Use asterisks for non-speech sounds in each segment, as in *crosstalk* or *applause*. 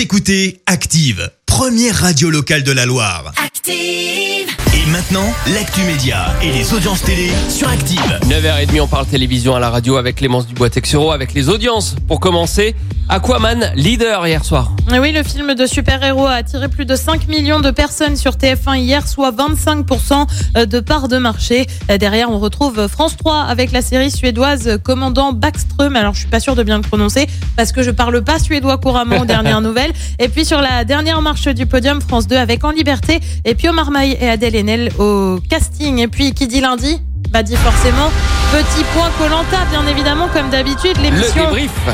Vous écoutez Active, première radio locale de la Loire. Active. Et maintenant, l'actu média et les audiences télé sur Active. 9h30, on parle télévision à la radio avec Clémence Dubois-Texero, avec les audiences. Pour commencer, Aquaman, leader hier soir. Oui, le film de super-héros a attiré plus de 5 millions de personnes sur TF1 hier, soit 25% de part de marché. Derrière, on retrouve France 3 avec la série suédoise Commandant Backström. Alors, je suis pas sûre de bien le prononcer parce que je parle pas suédois couramment *laughs* aux dernières nouvelles. Et puis, sur la dernière marche du podium, France 2 avec En Liberté et Pio Marmaille et Adèle Haenel au casting. Et puis, qui dit lundi? Bah dit forcément. Petit point Colanta bien évidemment comme d'habitude l'émission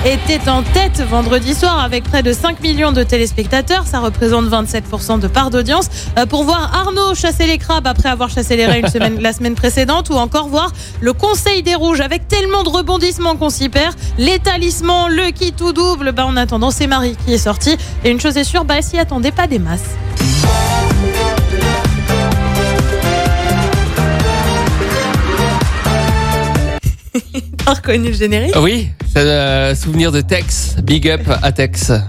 était en tête vendredi soir avec près de 5 millions de téléspectateurs. Ça représente 27% de part d'audience. Euh, pour voir Arnaud chasser les crabes après avoir chassé les une *laughs* semaine la semaine précédente ou encore voir le Conseil des rouges avec tellement de rebondissements qu'on s'y perd. Les talismans le qui tout double. Bah en attendant c'est Marie qui est sortie. Et une chose est sûre bah elle s'y attendait pas des masses reconnu le générique Oui, c'est un souvenir de Tex. Big up à Tex. *laughs*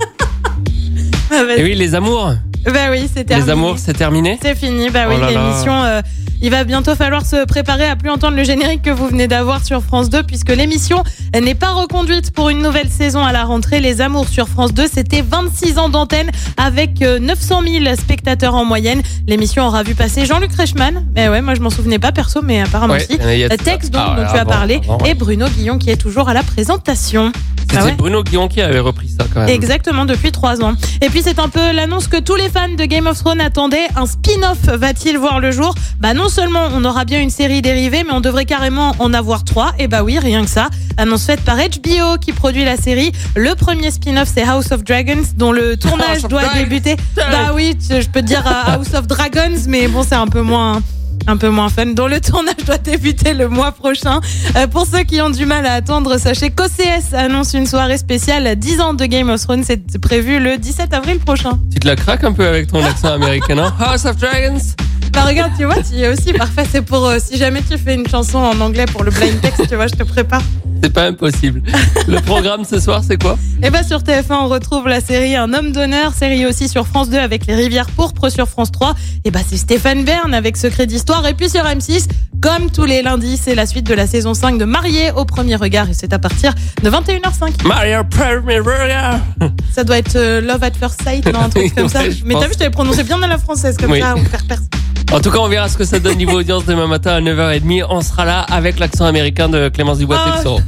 Ah. Et oui, les amours. Bah oui, c'est terminé. Les amours, c'est terminé C'est fini, bah oui, Oh l'émission. euh, il va bientôt falloir se préparer à plus entendre le générique que vous venez d'avoir sur France 2, puisque l'émission n'est pas reconduite pour une nouvelle saison à la rentrée. Les Amours sur France 2, c'était 26 ans d'antenne avec euh, 900 000 spectateurs en moyenne. L'émission aura vu passer Jean-Luc Reichmann, mais ouais, moi je m'en souvenais pas perso, mais apparemment Ouais, si. Euh. Tex, Ah, dont ouais, tu as parlé, ouais. et Bruno Guillon qui est toujours à la présentation. C'était Ah ouais Bruno Guillon qui avait repris ça quand même. Exactement, depuis trois ans. Et puis c'est un peu l'annonce que tous les fans de Game of Thrones attendaient. Un spin-off va-t-il voir le jour? Bah non seulement on aura bien une série dérivée, mais on devrait carrément en avoir trois. Et bah oui, rien que ça. Annonce faite par HBO qui produit la série. Le premier spin-off c'est House of Dragons, dont le tournage doit Dragons. débuter. Bah oui, je peux te dire euh, House of Dragons, mais bon c'est un peu moins un peu moins fun, dont le tournage doit débuter le mois prochain. Euh, pour ceux qui ont du mal à attendre, sachez qu'OCS annonce une soirée spéciale 10 ans de Game of Thrones. C'est prévu le 17 avril prochain. Tu te la craques un peu avec ton accent américain, non? House of Dragons Bah regarde, tu vois, tu y es aussi parfait. C'est pour euh, si jamais tu fais une chanson en anglais pour le blind text, tu vois, je te prépare. C'est pas impossible. Le programme ce soir, c'est quoi? Et bah sur TF1, on retrouve la série Un homme d'honneur, série aussi sur France 2 avec Les Rivières pourpres sur France 3. Et bah c'est Stéphane Bern avec Secret d'Histoire. Et puis sur M6, comme tous les lundis, c'est la suite de la saison 5 de Marié au premier regard. Et c'est à partir de 21h05. Mario Premier Burger Ça doit être euh, Love at First Sight, non, un truc *laughs* comme ça. Ouais, Mais t'as vu, je t'avais prononcé bien à la française comme Oui. ça, on faire percer. En tout cas, on verra ce que ça donne niveau audience demain matin à 9h30. On sera là avec l'accent américain de Clémence Dubois-Texoro.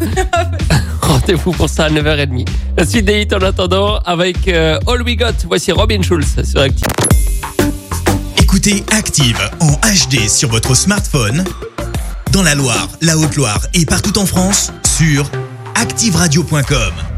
*laughs* Rendez-vous pour ça à 9h30. La suite des hits en attendant avec euh, All We Got. Voici Robin Schulz sur Active. Écoutez Active en HD sur votre smartphone, dans la Loire, la Haute-Loire et partout en France, sur activeradio.com.